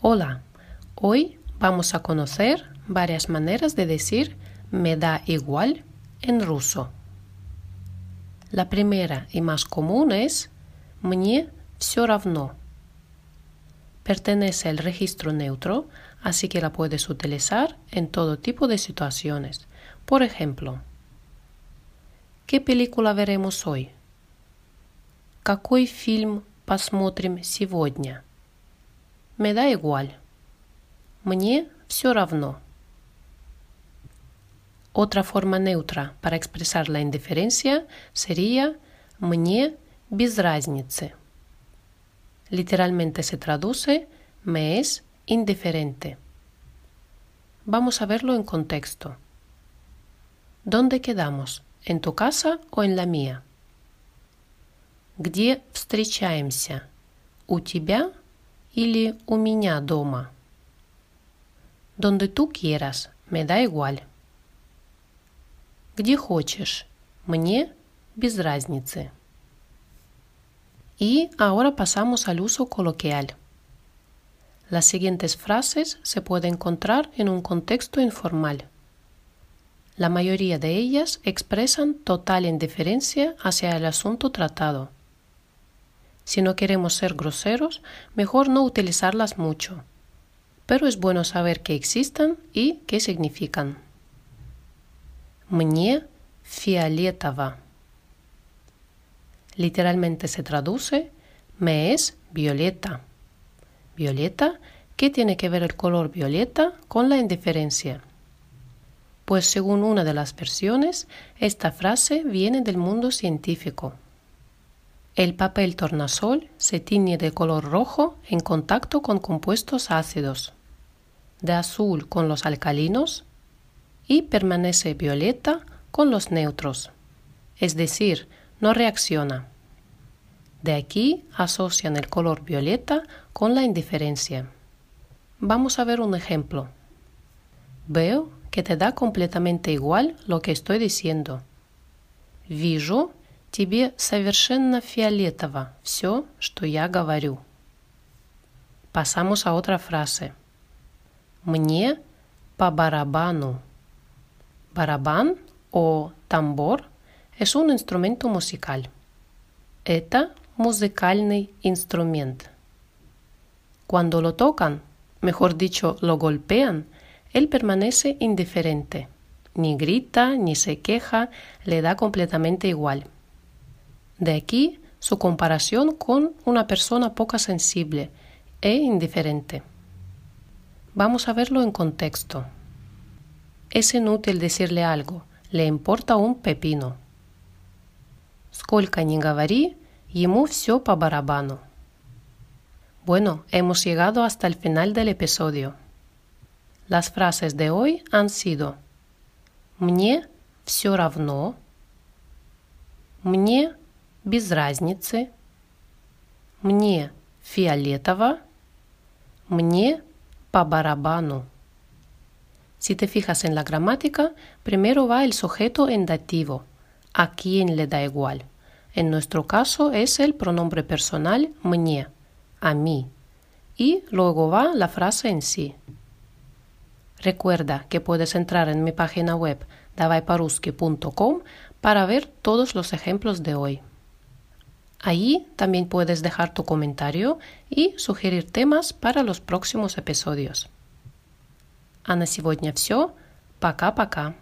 Hola, hoy vamos a conocer varias maneras de decir me da igual en ruso. La primera y más común es мне все равно. Pertenece al registro neutro, así que la puedes utilizar en todo tipo de situaciones. Por ejemplo, ¿qué película veremos hoy? Какой фильм посмотрим сегодня? Me da igual. Мне все равно. Otra forma neutra para expresar la indiferencia sería мне без разницы. Literalmente se traduce me es indiferente. Vamos a verlo en contexto. ¿Dónde quedamos? ¿En tu casa o en la mía? Где встречаемся? У тебя или у меня дома. Donde tú quieras, me da igual. Где хочешь, мне без разницы. Y ahora pasamos al uso coloquial. Las siguientes frases se pueden encontrar en un contexto informal. La mayoría de ellas expresan total indiferencia hacia el asunto tratado si no queremos ser groseros, mejor no utilizarlas mucho. Pero es bueno saber que existan y qué significan. Мне фиолетово. Literalmente se traduce me es violeta. Violeta, ¿qué tiene que ver el color violeta con la indiferencia? Pues según una de las versiones, esta frase viene del mundo científico. El papel tornasol se tiñe de color rojo en contacto con compuestos ácidos, de azul con los alcalinos y permanece violeta con los neutros, es decir, no reacciona. De aquí asocian el color violeta con la indiferencia. Vamos a ver un ejemplo. Veo que te da completamente igual lo que estoy diciendo. Вижу, Тебе совершенно фиолетово все, что я говорю. Pasamos a otra frase. Мне по барабану. Барабан o tambor es un instrumento musical. Это музыкальный инструмент. Cuando lo tocan, mejor dicho, lo golpean, él permanece indiferente. Ni grita, ni se queja, le da completamente igual. De aquí su comparación con una persona poco sensible e indiferente. Vamos a verlo en contexto. Es inútil decirle algo, le importa un pepino. Сколько ни говори, ему все по барабану. Bueno, hemos llegado hasta el final del episodio. Las frases de hoy han sido Мне все равно, Мне без разницы, мне фиолетово, мне по барабану. Si te fijas en la gramática, primero va el sujeto en dativo, a quien le da igual. En nuestro caso es el pronombre personal мне, a mí, y luego va la frase en sí. Recuerda que puedes entrar en mi página web davaiparuski.com para ver todos los ejemplos de hoy. Allí también puedes dejar tu comentario y sugerir temas para los próximos episodios. А на сегодня все. Пока-пока.